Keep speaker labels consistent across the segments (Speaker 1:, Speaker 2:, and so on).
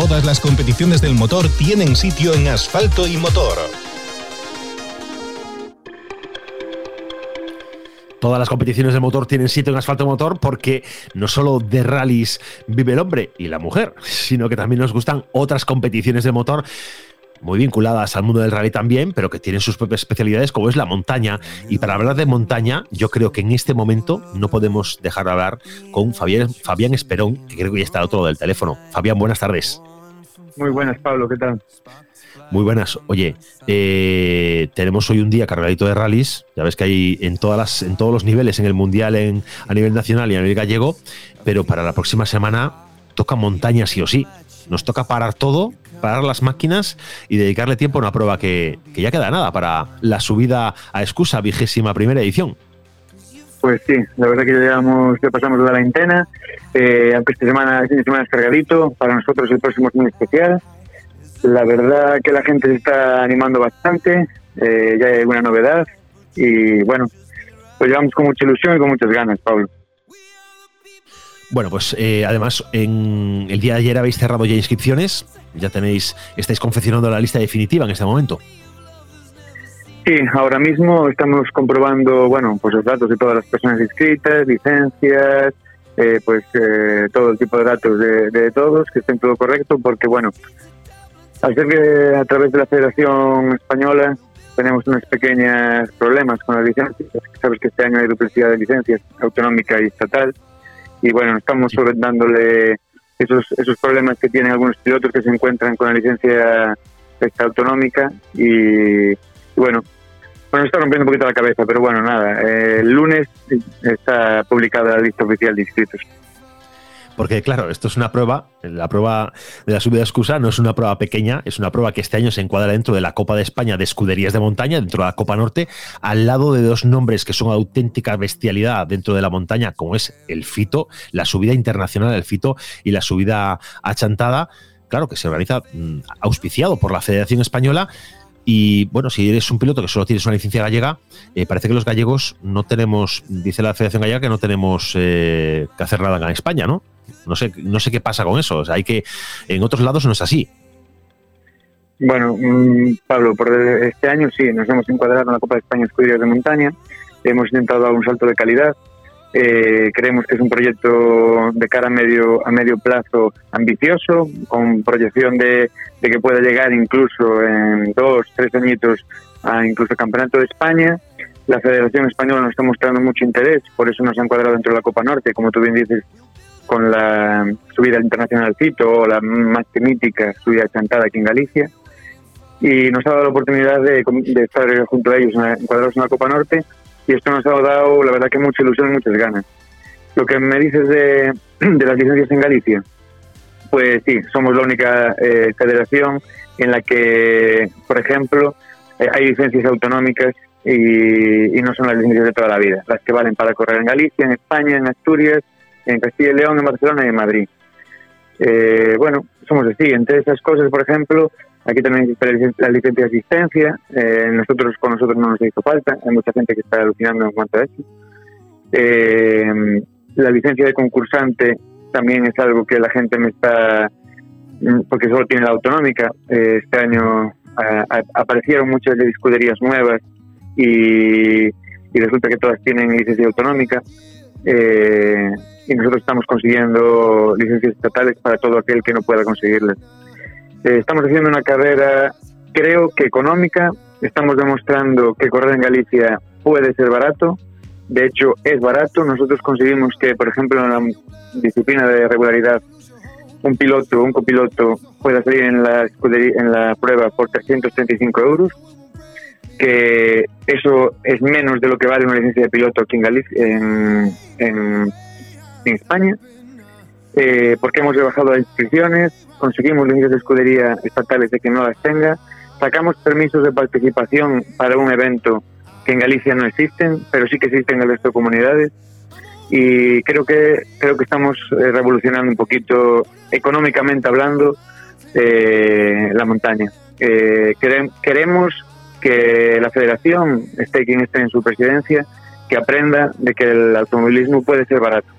Speaker 1: Todas las competiciones del motor tienen sitio en Asfalto y Motor.
Speaker 2: Todas las competiciones de motor tienen sitio en asfalto motor porque no solo de rallies vive el hombre y la mujer, sino que también nos gustan otras competiciones de motor muy vinculadas al mundo del rally también, pero que tienen sus propias especialidades como es la montaña. Y para hablar de montaña, yo creo que en este momento no podemos dejar de hablar con Fabián, Fabián Esperón, que creo que ya está al otro lado del teléfono. Fabián, buenas tardes.
Speaker 3: Muy buenas, Pablo, ¿qué tal?
Speaker 2: Muy buenas. Oye, eh, tenemos hoy un día cargadito de rallies. Ya ves que hay en todas las, en todos los niveles, en el mundial, en, a nivel nacional y a nivel gallego. Pero para la próxima semana toca montaña sí o sí. Nos toca parar todo, parar las máquinas y dedicarle tiempo a una prueba que, ya queda nada para la subida a excusa vigésima primera edición.
Speaker 3: Pues sí, la verdad que ya, llevamos, ya pasamos de la veintena, eh, aunque esta semana, esta semana es cargadito, para nosotros el próximo es muy especial. La verdad que la gente se está animando bastante, eh, ya hay alguna novedad y bueno, pues llevamos con mucha ilusión y con muchas ganas, Pablo.
Speaker 2: Bueno, pues eh, además en el día de ayer habéis cerrado ya inscripciones, ya tenéis, estáis confeccionando la lista definitiva en este momento.
Speaker 3: Sí, ahora mismo estamos comprobando, bueno, pues los datos de todas las personas inscritas, licencias, eh, pues eh, todo el tipo de datos de, todos, que estén todo correcto, porque bueno, al ser que a través de la Federación Española tenemos unos pequeños problemas con las licencias, sabes que este año hay duplicidad de licencias autonómica y estatal, y bueno, estamos solventándole esos, esos problemas que tienen algunos pilotos que se encuentran con la licencia esta autonómica y, bueno, bueno, está rompiendo un poquito la cabeza, pero bueno, nada, eh, el lunes está publicada la lista oficial de inscritos.
Speaker 2: Porque claro, esto es una prueba, la prueba de la subida excusa no es una prueba pequeña, es una prueba que este año se encuadra dentro de la Copa de España de escuderías de montaña, dentro de la Copa Norte, al lado de dos nombres que son auténtica bestialidad dentro de la montaña, como es el Fito, la subida internacional del Fito y la subida achantada, claro que se organiza mm, auspiciado por la Federación Española y bueno, si eres un piloto que solo tienes una licencia gallega, eh, parece que los gallegos no tenemos, dice la Federación Gallega, que no tenemos eh, que hacer nada en España, ¿no? No sé, no sé qué pasa con eso. Hay que, en otros lados no es así.
Speaker 3: Bueno, mm, Pablo, por este año sí, nos hemos encuadrado en la Copa de España Escuderías de Montaña. Hemos intentado dar un salto de calidad. Eh, creemos que es un proyecto de cara a medio, a medio plazo ambicioso, con proyección de, que pueda llegar incluso en dos, tres añitos a incluso Campeonato de España. La Federación Española nos está mostrando mucho interés, por eso nos ha encuadrado dentro de la Copa Norte, como tú bien dices, con la subida internacional Cito o la más mítica subida chantada aquí en Galicia. Y nos ha dado la oportunidad de, estar junto a ellos, encuadrados en la Copa Norte y esto nos ha dado, la verdad, que mucha ilusión y muchas ganas. Lo que me dices de, las licencias en Galicia, pues sí, somos la única eh, federación en la que, por ejemplo, eh, hay licencias autonómicas y, no son las licencias de toda la vida, las que valen para correr en Galicia, en España, en Asturias, en Castilla y León, en Barcelona y en Madrid. Eh, bueno, somos así. Entre esas cosas, por ejemplo, Aquí también existe la licencia de asistencia. Eh, nosotros con nosotros no nos hizo falta. Hay mucha gente que está alucinando en cuanto a eso. Eh, la licencia de concursante también es algo que la gente me está mm, porque solo tiene la autonómica. Eh, este año aparecieron muchas de escuderías nuevas y, resulta que todas tienen licencia autonómica. y nosotros estamos consiguiendo licencias estatales para todo aquel que no pueda conseguirlas. Eh, estamos haciendo una carrera, creo que económica. Estamos demostrando que correr en Galicia puede ser barato. De hecho, es barato. Nosotros conseguimos que, por ejemplo, en la disciplina de regularidad, un piloto, un copiloto, pueda salir en la, en la prueba por 335 euros. Que eso es menos de lo que vale una licencia de piloto aquí en Galicia, en, en España. Eh, porque hemos rebajado las inscripciones, conseguimos líneas de escudería estatales de que no las tenga, sacamos permisos de participación para un evento que en Galicia no existen, pero sí que existen en el resto de comunidades y creo que creo que estamos eh, revolucionando un poquito económicamente hablando eh, la montaña. queremos que la federación esté quien esté en su presidencia, que aprenda de que el automovilismo puede ser barato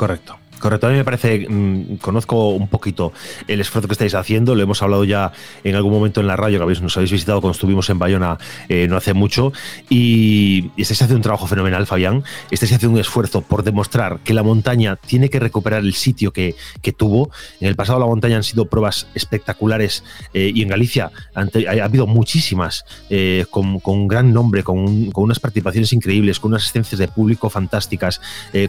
Speaker 2: Correcto. Correcto, a mí me parece, mm, conozco un poquito el esfuerzo que estáis haciendo, lo hemos hablado ya en algún momento en la radio, que habéis, nos habéis visitado cuando estuvimos en Bayona eh, no hace mucho, y, estáis haciendo un trabajo fenomenal, Fabián, estáis haciendo un esfuerzo por demostrar que la montaña tiene que recuperar el sitio que, tuvo. En el pasado la montaña han sido pruebas espectaculares eh, y en Galicia ha, habido muchísimas, eh, con, gran nombre, con, con, unas participaciones increíbles, con unas asistencias de público fantásticas,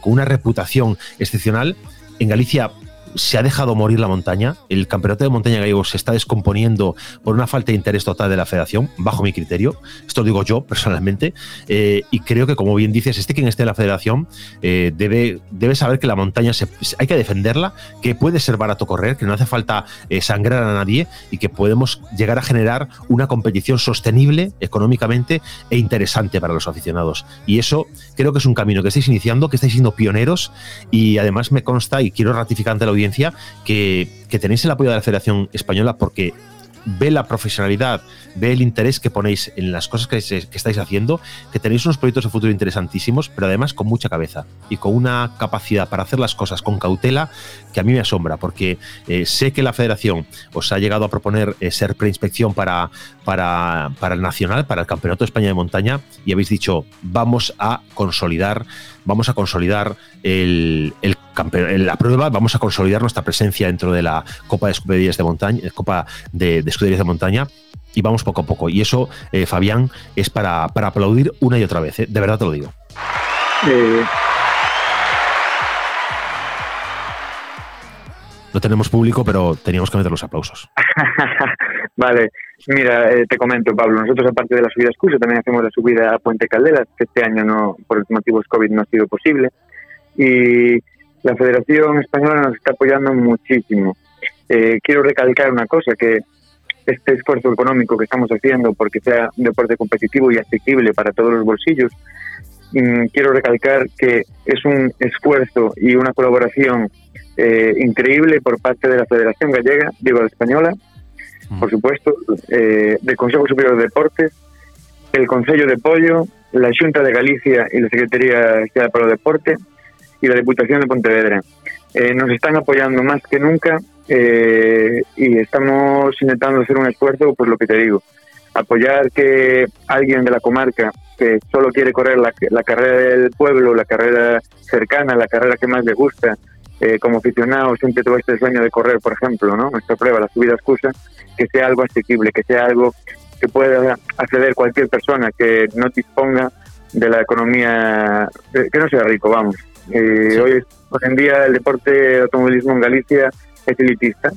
Speaker 2: con una reputación excepcional en Galicia se ha dejado morir la montaña. El campeonato de montaña gallego se está descomponiendo por una falta de interés total de la federación, bajo mi criterio. Esto lo digo yo personalmente. Eh, y creo que, como bien dices, este quien esté en la federación eh, debe, debe saber que la montaña hay que defenderla, que puede ser barato correr, que no hace falta eh, sangrar a nadie y que podemos llegar a generar una competición sostenible económicamente e interesante para los aficionados. Y eso creo que es un camino que estáis iniciando, que estáis siendo pioneros y además me consta y quiero ratificar ante la audiencia que, que tenéis el apoyo de la Federación Española porque ve la profesionalidad, ve el interés que ponéis en las cosas que, estáis haciendo, que tenéis unos proyectos de futuro interesantísimos, pero además con mucha cabeza y con una capacidad para hacer las cosas con cautela que a mí me asombra, porque eh, sé que la federación os ha llegado a proponer eh, ser preinspección para, para, para el Nacional, para el Campeonato de España de Montaña, y habéis dicho, vamos a consolidar, vamos a consolidar el, el la prueba, vamos a consolidar nuestra presencia dentro de la Copa de Escuderías de Montaña, Copa de, Escuderías de Montaña, y vamos poco a poco. Y eso, eh, Fabián, es para, aplaudir una y otra vez, ¿eh? de verdad te lo digo. No tenemos público, pero teníamos que meter los aplausos.
Speaker 3: vale, mira, eh, te comento, Pablo. Nosotros, aparte de la subida excusa, también hacemos la subida a Puente Calderas, que este año no, por motivos COVID no ha sido posible. Y la Federación Española nos está apoyando muchísimo. Eh, quiero recalcar una cosa, que este esfuerzo económico que estamos haciendo porque sea un deporte competitivo y accesible para todos los bolsillos, mm, quiero recalcar que es un esfuerzo y una colaboración eh, increíble por parte de la Federación Gallega, digo la Española, mm. por supuesto, eh, del Consejo Superior de Deportes, el Consejo de Pollo, la Junta de Galicia y la Secretaría Estatal para el Deporte, y la Diputación de Pontevedra. Eh, nos están apoyando más que nunca eh, y estamos intentando hacer un esfuerzo, pues lo que te digo, apoyar que alguien de la comarca que solo quiere correr la, carrera del pueblo, la carrera cercana, la carrera que más le gusta, eh, como aficionado siempre tuvo este sueño de correr, por ejemplo, ¿no? Nuestra prueba, la subida excusa, que sea algo asequible, que sea algo que pueda acceder cualquier persona que no disponga de la economía, que no sea rico, vamos, eh, hoy, en día el deporte de automovilismo en Galicia es elitista.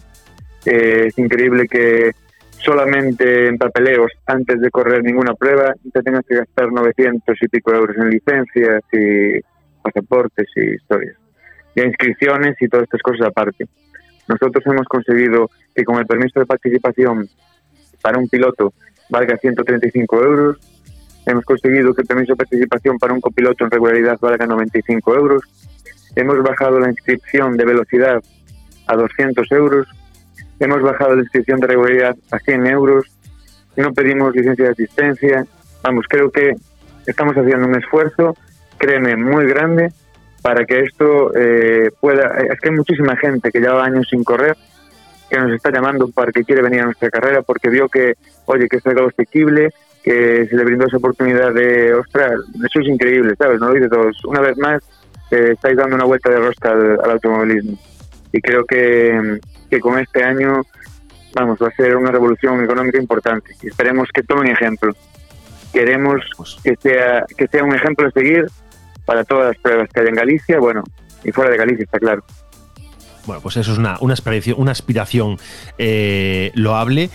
Speaker 3: Eh, es increíble que solamente en papeleos, antes de correr ninguna prueba, te tengas que gastar 900 y pico euros en licencias y pasaportes y historias. Y inscripciones y todas estas cosas aparte. Nosotros hemos conseguido que con el permiso de participación para un piloto valga 135 euros, Hemos conseguido que el permiso de participación para un copiloto en regularidad valga 95 euros. Hemos bajado la inscripción de velocidad a 200 euros. Hemos bajado la inscripción de regularidad a 100 euros. No pedimos licencia de asistencia. Vamos, creo que estamos haciendo un esfuerzo, créeme, muy grande para que esto eh, pueda... Es que hay muchísima gente que lleva años sin correr que nos está llamando para que quiere venir a nuestra carrera porque vio que, oye, que es algo asequible, que se le brindó esa oportunidad de, ostras, eso es increíble, ¿sabes? No lo dice todos. Una vez más, eh, estáis dando una vuelta de rosca al, automovilismo. Y creo que, que, con este año, vamos, va a ser una revolución económica importante. Y esperemos que tomen ejemplo. Queremos pues que sea, que sea un ejemplo a seguir para todas las pruebas que hay en Galicia, bueno, y fuera de Galicia, está claro.
Speaker 2: Bueno, pues eso es una, una aspiración, una aspiración eh, loable,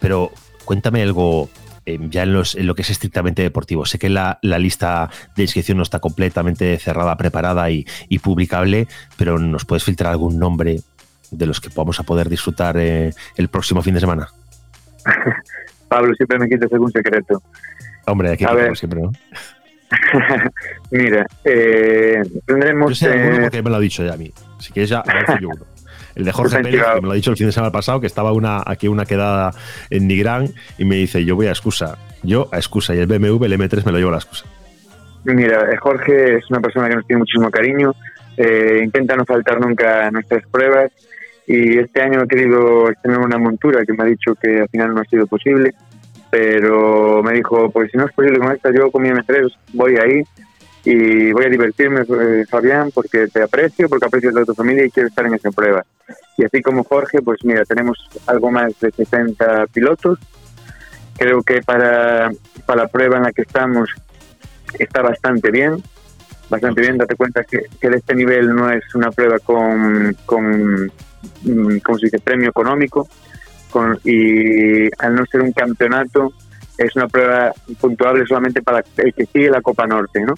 Speaker 2: pero cuéntame algo eh, ya en, lo que es estrictamente deportivo. Sé que la, lista de inscripción no está completamente cerrada, preparada y, publicable, pero ¿nos puedes filtrar algún nombre de los que podamos a poder disfrutar eh, el próximo fin de semana?
Speaker 3: Pablo, siempre me quitas algún secreto.
Speaker 2: Hombre, aquí siempre, ¿no?
Speaker 3: Mira, eh, tendremos...
Speaker 2: Yo sé porque me lo ha dicho ya a mí. Si quieres ya, yo uno. El de Jorge Pérez, que me lo ha dicho el fin de semana pasado, que estaba una, aquí una quedada en Nigrán y me dice, yo voy a excusa. Yo a excusa y el BMW, el M3 me lo llevo a la excusa.
Speaker 3: Mira, eh, Jorge es una persona que nos tiene muchísimo cariño. eh, intenta no faltar nunca a nuestras pruebas y este año he querido tener una montura que me ha dicho que al final no ha sido posible, pero me dijo, pues si no es posible con esta, yo con mi M3 voy ahí y voy a divertirme, eh, Fabián, porque te aprecio, porque aprecio a tu familia y quiero estar en esa prueba. Y así como Jorge, pues mira, tenemos algo más de 60 pilotos. Creo que para, para la prueba en la que estamos está bastante bien, bastante bien. Date cuenta que, que de este nivel no es una prueba con, con mm, ¿cómo se dice?, premio económico. Con, y al no ser un campeonato, es una prueba puntuable solamente para el que sigue la Copa Norte, ¿no?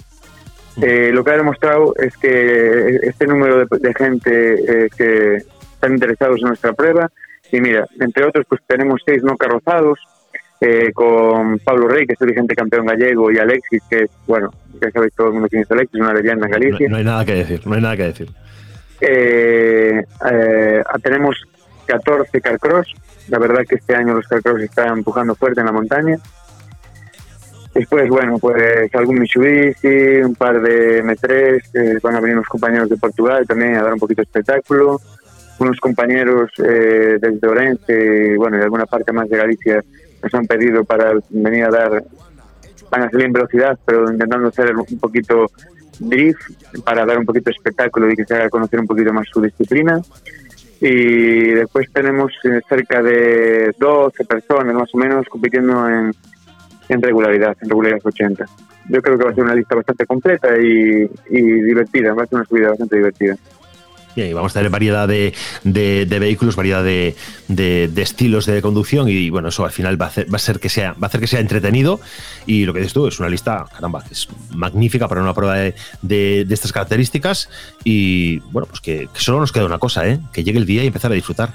Speaker 3: Eh, lo que ha demostrado es que este número de, gente eh, que están interesados en nuestra prueba, y mira, entre otros, pues tenemos seis no carrozados, eh, con Pablo Rey, que es el vigente campeón gallego, y Alexis, que es, bueno, ya sabéis todo el mundo quién es Alexis, una leyenda en Galicia.
Speaker 2: No, hay nada que decir, no hay nada que decir.
Speaker 3: tenemos 14 carcross, la verdad que este año los carcross están empujando fuerte en la montaña. Después, bueno, pues algún Mitsubishi, un par de M3, van a venir unos compañeros de Portugal también a dar un poquito de espectáculo, unos compañeros eh, desde Orense, bueno, y alguna parte más de Galicia nos han pedido para venir a dar, van a salir en velocidad, pero intentando hacer un poquito drift para dar un poquito de espectáculo y que se haga conocer un poquito más su disciplina. Y después tenemos eh, cerca de 12 personas más o menos compitiendo en en regularidad, en regularidad 80. Yo creo que va a ser una lista bastante completa y, divertida, va a ser una subida bastante divertida.
Speaker 2: y vamos a tener variedad de, de, vehículos, variedad de, de, estilos de conducción y bueno, eso al final va a, hacer, va a ser que sea, va a hacer que sea entretenido y lo que dices tú es una lista, caramba, es magnífica para una prueba de, estas características y bueno, pues que, que, solo nos queda una cosa, ¿eh? que llegue el día y empezar a disfrutar.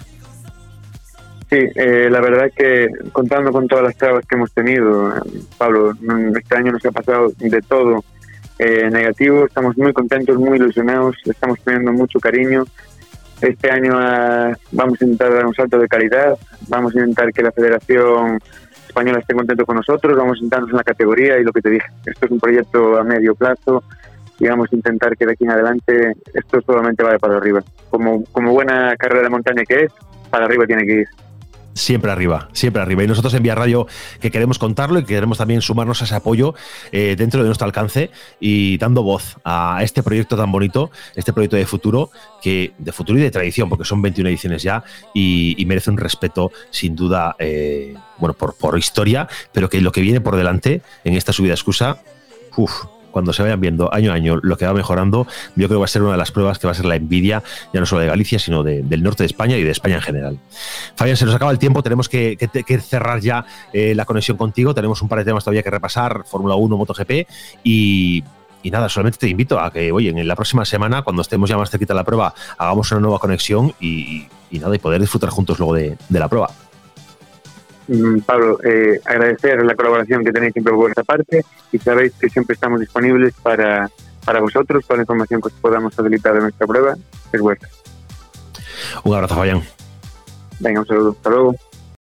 Speaker 3: Sí, eh, la verdad que contando con todas las trabas que hemos tenido, Pablo, este año nos ha pasado de todo eh, negativo, estamos muy contentos, muy ilusionados, estamos teniendo mucho cariño. Este año ah, vamos a intentar dar un salto de calidad, vamos a intentar que la Federación Española esté contento con nosotros, vamos a intentarnos en la categoría y lo que te dije, esto es un proyecto a medio plazo y vamos a intentar que de aquí en adelante esto solamente vaya para arriba. Como, como buena carrera de montaña que es, para arriba tiene que ir
Speaker 2: siempre arriba, siempre arriba. Y nosotros en Vía Radio que queremos contarlo y queremos también sumarnos a ese apoyo eh, dentro de nuestro alcance y dando voz a este proyecto tan bonito, este proyecto de futuro, que de futuro y de tradición, porque son 21 ediciones ya y, merece un respeto sin duda, eh, bueno, por, por historia, pero que lo que viene por delante en esta subida excusa, uff, cuando se vayan viendo año a año lo que va mejorando, yo creo que va a ser una de las pruebas que va a ser la envidia, ya no solo de Galicia, sino del norte de España y de España en general. Fabián, se nos acaba el tiempo, tenemos que, cerrar ya eh, la conexión contigo, tenemos un par de temas todavía que repasar, Fórmula 1, MotoGP y, nada, solamente te invito a que, oye, en la próxima semana, cuando estemos ya más cerquita de la prueba, hagamos una nueva conexión y, nada, y poder disfrutar juntos luego de la prueba.
Speaker 3: Mm, Pablo, eh, agradecer la colaboración que tenéis siempre por vuestra parte y sabéis que siempre estamos disponibles para, para vosotros, toda la información que os podamos facilitar de nuestra prueba es vuestra.
Speaker 2: Un abrazo, Fabián.
Speaker 3: Venga, un saludo. Hasta luego.